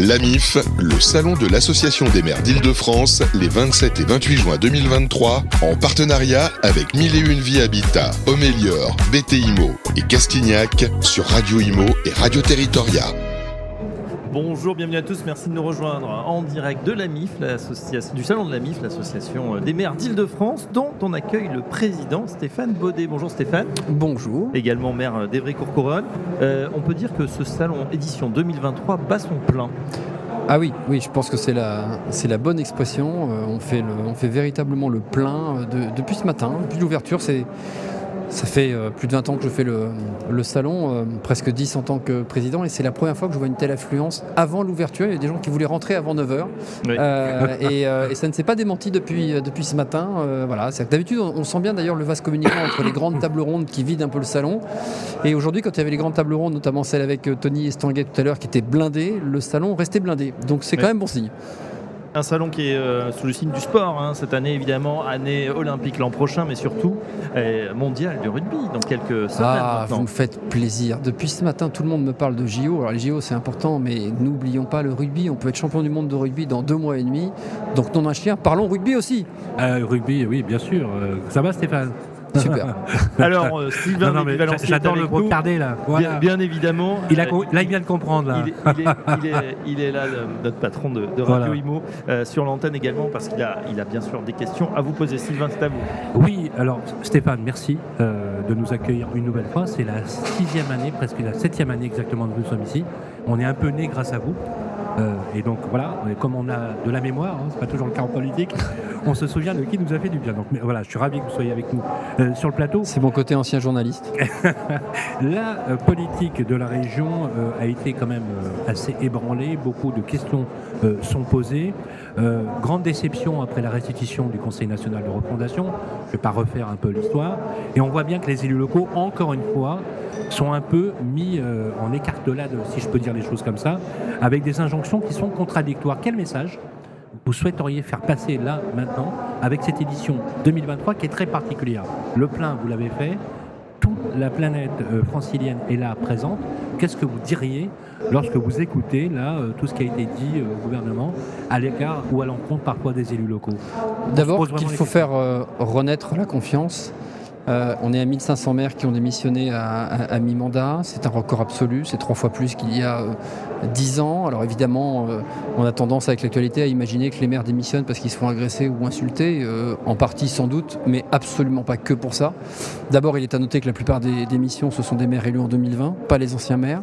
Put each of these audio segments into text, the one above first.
L'AMIF, le salon de l'Association des maires d'Île-de-France, les 27 et 28 juin 2023, en partenariat avec 1001 Vie Habitat, Homélior, BTIMO et Castignac sur Radio Imo et Radio Territoria. Bonjour, bienvenue à tous, merci de nous rejoindre en direct de la MIF, du salon de la MIF, l'association des maires d'Île-de-France, dont on accueille le président Stéphane Baudet. Bonjour Stéphane. Bonjour. Également maire d'Evry-Courcouronne. Euh, on peut dire que ce salon édition 2023 bat son plein. Ah oui, oui, je pense que c'est la, c'est la bonne expression. Euh, on, fait le, on fait véritablement le plein euh, depuis ce matin, depuis l'ouverture. C'est, ça fait euh, plus de 20 ans que je fais le, salon, euh, presque 10 en tant que président, et c'est la première fois que je vois une telle affluence avant l'ouverture. Il y a des gens qui voulaient rentrer avant 9h, euh, et, ça ne s'est pas démenti depuis, depuis ce matin. voilà. D'habitude, on, sent bien d'ailleurs le vaste communicant entre les grandes tables rondes qui vident un peu le salon. Et aujourd'hui, quand il y avait les grandes tables rondes, notamment celle avec Tony Estanguet tout à l'heure, qui était blindée, le salon restait blindé. Donc c'est quand même bon signe. Un salon qui est euh, sous le signe du sport, hein. cette année évidemment, année olympique l'an prochain, mais surtout euh, mondial du rugby dans quelques semaines. Ah, vous me faites plaisir. Depuis ce matin, tout le monde me parle de JO. Alors les JO, c'est important, mais n'oublions pas le rugby. On peut être champion du monde de rugby dans deux mois et demi. Donc non un chien, parlons rugby aussi. Euh, rugby, oui, bien sûr. ça va Stéphane? Super. Alors, euh, Sylvain non, J'adore le brocardé là. Bien, évidemment. Il a, là, il vient de comprendre. Là. Il, est, là, notre patron de, Radio Imo, euh, sur l'antenne également, parce qu'il a, il a bien sûr des questions à vous poser. Sylvain, c'est à vous. Oui, alors Stéphane, merci euh, de nous accueillir une nouvelle fois. C'est la sixième année, presque la septième année exactement que nous sommes ici. On est un peu né grâce à vous. Euh, et donc voilà, comme on a de la mémoire, hein, c'est pas toujours le cas en politique, on se souvient de qui nous a fait du bien. Donc voilà, je suis ravi que vous soyez avec nous euh, sur le plateau. C'est mon côté ancien journaliste. la euh, politique de la région a été quand même assez ébranlée, beaucoup de questions sont posées. grande déception après la restitution du Conseil national de refondation. Je ne vais pas refaire un peu l'histoire. Et on voit bien que les élus locaux, encore une fois, sont un peu mis en écartelade, si je peux dire les choses comme ça, avec des injonctions qui sont contradictoires. Quel message vous souhaiteriez faire passer là, maintenant, avec cette édition 2023 qui est très particulière? Le plein, vous l'avez fait, toute la planète euh, francilienne est là présente. Qu'est-ce que vous diriez lorsque vous écoutez là euh, tout ce qui a été dit euh, au gouvernement à l'écart ou à l'encontre parfois des élus locaux? D'abord qu'il faut faire renaître la confiance euh, on est à 1500 maires qui ont démissionné à, mi-mandat. C'est un record absolu. C'est trois fois plus qu'il y a euh, dix 10 ans. Alors évidemment, euh, on a tendance avec l'actualité à imaginer que les maires démissionnent parce qu'ils se font agresser ou insulter. en partie sans doute, mais absolument pas que pour ça. D'abord, il est à noter que la plupart des démissions, ce sont des maires élus en 2020, pas les anciens maires.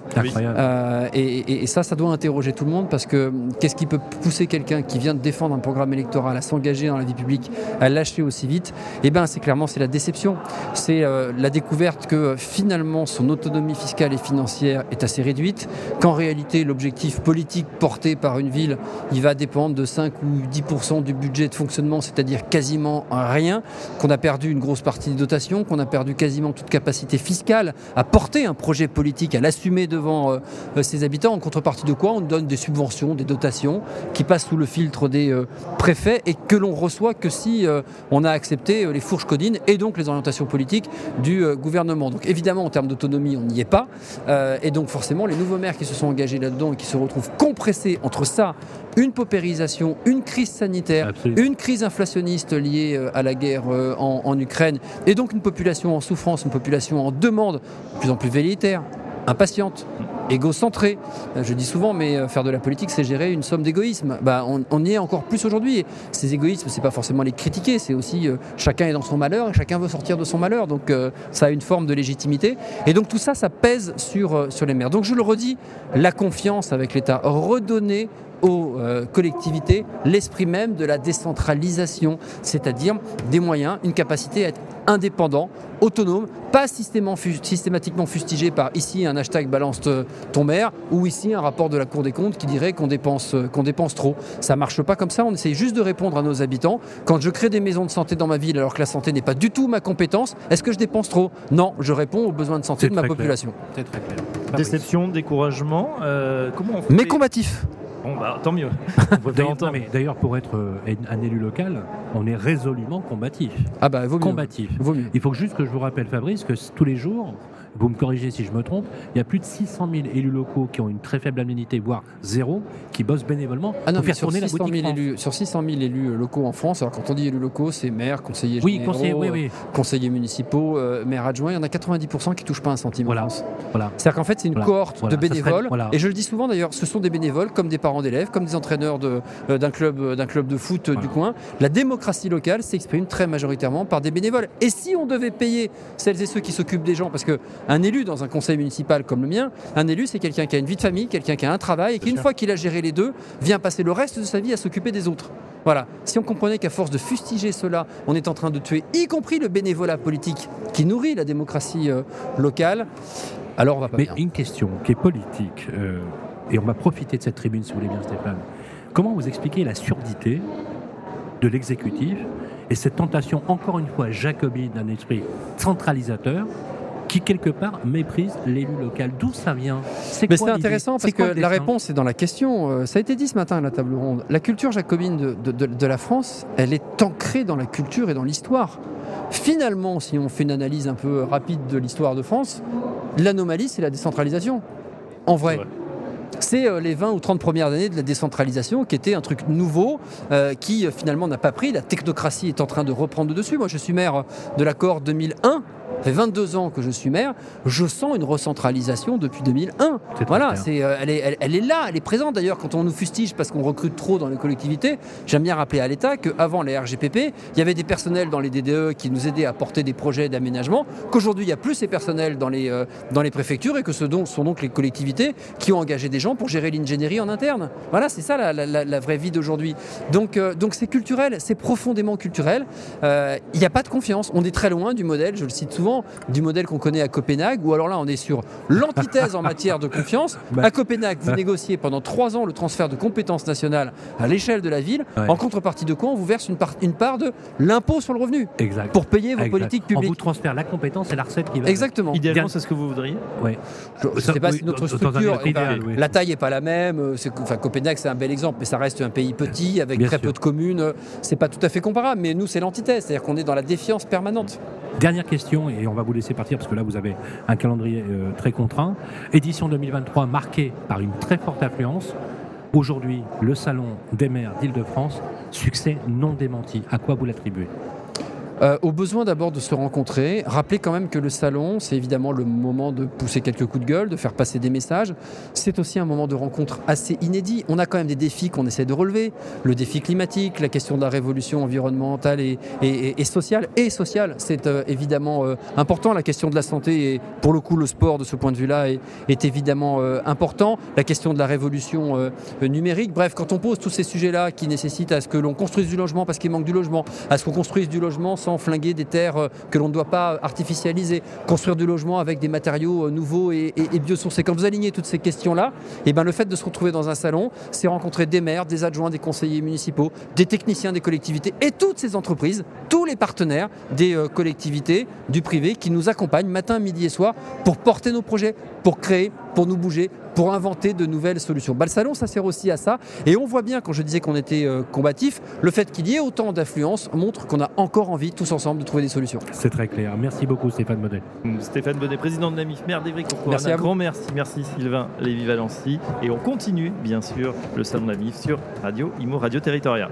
Et, et, ça, ça doit interroger tout le monde parce que qu'est-ce qui peut pousser quelqu'un qui vient de défendre un programme électoral à s'engager dans la vie publique, à lâcher aussi vite? Eh bien, c'est clairement c'est la déception c'est euh, la découverte que euh, finalement son autonomie fiscale et financière est assez réduite, qu'en réalité l'objectif politique porté par une ville, il va dépendre de 5 ou 10% du budget de fonctionnement, c'est-à-dire quasiment rien, qu'on a perdu une grosse partie des dotations, qu'on a perdu quasiment toute capacité fiscale à porter un projet politique, à l'assumer devant euh, ses habitants, en contrepartie de quoi on donne des subventions, des dotations qui passent sous le filtre des préfets et que l'on reçoit que si on a accepté les fourches codines et donc les orientations politique du euh, gouvernement. Donc évidemment, en termes d'autonomie, on n'y est pas. Euh, et donc forcément, les nouveaux maires qui se sont engagés là-dedans et qui se retrouvent compressés entre ça, une paupérisation, une crise sanitaire, une crise inflationniste liée euh, à la guerre en, en Ukraine, et donc une population en souffrance, une population en demande, de plus en plus velléitaire, impatiente égocentré. Je dis souvent, mais euh, faire de la politique, c'est gérer une somme d'égoïsme. Bah, on, y est encore plus aujourd'hui. Ces égoïsmes, c'est pas forcément les critiquer, c'est aussi euh, chacun est dans son malheur et chacun veut sortir de son malheur. Donc euh, ça a une forme de légitimité. Et donc tout ça, ça pèse sur, sur les maires. Donc je le redis, la confiance avec l'État, redonner aux collectivités l'esprit même de la décentralisation, c'est-à-dire des moyens, une capacité à être indépendant, autonome, pas systématiquement fustigé par ici un hashtag balance ton maire ou ici un rapport de la Cour des comptes qui dirait qu'on dépense, qu'on dépense trop. Ça marche pas comme ça, on essaye juste de répondre à nos habitants. Quand je crée des maisons de santé dans ma ville alors que la santé n'est pas du tout ma compétence, est-ce que je dépense trop? Non, je réponds aux besoins de santé de ma population. C'est très clair. Déception, découragement, euh, comment on fait? Mais combatif Bon, bah, tant mieux. D'ailleurs, pour être euh, un élu local, on est résolument combatif. Ah bah, vaut Combatif. Il faut juste que je vous rappelle, Fabrice, que tous les jours, vous me corrigez si je me trompe, il y a plus de 600 000 élus locaux qui ont une très faible indemnité, voire zéro, qui bossent bénévolement ah non, pour faire sur tourner la 600 boutique 000 France. élus, Sur 600 000 élus locaux en France, alors quand on dit élus locaux, c'est maires, conseillers Oui, généraux, conseiller, oui, euh, oui. conseillers municipaux, euh, maires adjoints, il y en a 90% qui touchent pas un centime Voilà. en France. Voilà. C'est-à-dire qu'en fait, c'est une Voilà. cohorte Voilà. de serait- bénévoles. Et je le dis souvent d'ailleurs, ce sont des bénévoles comme des parents d'élèves, comme des entraîneurs de, euh, d'un, club, euh, d'un club de foot euh, du coin. La démocratie locale s'exprime très majoritairement par des bénévoles. Et si on devait payer celles et ceux qui s'occupent des gens, parce qu'un élu dans un conseil municipal comme le mien, un élu c'est quelqu'un qui a une vie de famille, quelqu'un qui a un travail et qui, une fois qu'il a géré les deux, vient passer le reste de sa vie à s'occuper des autres. Voilà. Si on comprenait qu'à force de fustiger cela, on est en train de tuer, y compris le bénévolat politique qui nourrit la démocratie euh, locale, alors on va pas Mais bien. une question qui est politique, euh, et on va profiter de cette tribune si vous voulez bien Stéphane. Comment vous expliquez la surdité de l'exécutif et cette tentation, encore une fois, jacobine d'un esprit centralisateur qui, quelque part, méprise l'élu local D'où ça vient? Mais c'est l'idée? intéressant C'est parce que la réponse est dans la question. Euh, Ça a été dit ce matin à la table ronde. La culture jacobine de, de- de- de la France, elle est ancrée dans la culture et dans l'histoire. Finalement, si on fait une analyse un peu rapide de l'histoire de France, l'anomalie, c'est la décentralisation. En vrai. C'est euh, les 20 ou 30 premières années de la décentralisation qui était un truc nouveau euh, qui finalement n'a pas pris. La technocratie est en train de reprendre le dessus. Moi, je suis maire de la cohorte 2001. Ça fait 22 ans que je suis maire. Je sens une recentralisation depuis 2001. C'est très Voilà, c'est, euh, elle, est, elle- elle est là, elle est présente d'ailleurs quand on nous fustige parce qu'on recrute trop dans les collectivités. J'aime bien rappeler à l'État qu'avant les RGPP, il y avait des personnels dans les DDE qui nous aidaient à porter des projets d'aménagement, qu'aujourd'hui il n'y a plus ces personnels dans les, euh, dans les préfectures et que ce donc, sont donc les collectivités qui ont engagé des gens pour gérer l'ingénierie en interne. Voilà, c'est ça la, la- la- la vraie vie d'aujourd'hui. Donc euh, donc c'est culturel, c'est profondément culturel. Il n'y a pas de confiance. On est très loin du modèle, je le cite souvent, du modèle qu'on connaît à Copenhague, où alors là on est sur l'antithèse en matière de confiance. Bah. À Copenhague, vous négociez pendant trois ans le transfert de compétences nationales à l'échelle de la ville, Ouais. en contrepartie de quoi on vous verse une, part- une part de l'impôt sur le revenu Exact. pour payer vos Exact. politiques On vous publiques. transfère la compétence et la recette qui va. Exactement. Idéalement, c'est ce que vous voudriez Ouais. Je ne sais pas oui, si notre dans- dans un structure, idéal, oui. la taille n'est pas la même. euh, Enfin, Copenhague, c'est un bel exemple, mais ça reste un pays petit avec Bien très sûr. peu de communes. euh, C'est pas tout à fait comparable, mais nous, c'est l'antithèse, c'est-à-dire qu'on est dans la défiance permanente. Dernière question, et on va vous laisser partir parce que là vous avez un calendrier euh, très contraint. Édition 2023 marquée par une très forte affluence. Aujourd'hui, le Salon des maires d'Île-de-France, succès non démenti. À quoi vous l'attribuez? Euh, au besoin d'abord de se rencontrer, rappeler quand même que le salon, c'est évidemment le moment de pousser quelques coups de gueule, de faire passer des messages. C'est aussi un moment de rencontre assez inédit. On a quand même des défis qu'on essaie de relever. Le défi climatique, la question de la révolution environnementale et, et- et- sociale. Et sociale, c'est euh, évidemment euh, important. La question de la santé et pour le coup le sport de ce point de vue-là est, est évidemment important. La question de la révolution numérique. Bref, quand on pose tous ces sujets-là qui nécessitent à ce que l'on construise du logement parce qu'il manque du logement, à ce qu'on construise du logement sans flinguer des terres euh, que l'on ne doit pas artificialiser, construire du logement avec des matériaux euh, nouveaux et, et- biosourcés. Quand vous alignez toutes ces questions-là, et ben le fait de se retrouver dans un salon, c'est rencontrer des maires, des adjoints, des conseillers municipaux, des techniciens des collectivités et toutes ces entreprises, tous les partenaires des euh, collectivités, du privé qui nous accompagnent matin, midi et soir pour porter nos projets, pour créer, pour nous bouger, pour inventer de nouvelles solutions. Bah, le salon, ça sert aussi à ça. Et on voit bien, quand je disais qu'on était euh, combatif, le fait qu'il y ait autant d'affluence montre qu'on a encore envie, tous ensemble, de trouver des solutions. C'est très clair. Merci beaucoup Stéphane Modet. Stéphane Bonnet, président de la MIF, maire d'Evry-Courcouronnes. Merci à Un vous. grand merci. Merci Sylvain Lévy-Valency. Et on continue, bien sûr, le salon de la MIF sur Radio Imo Radio Territorial.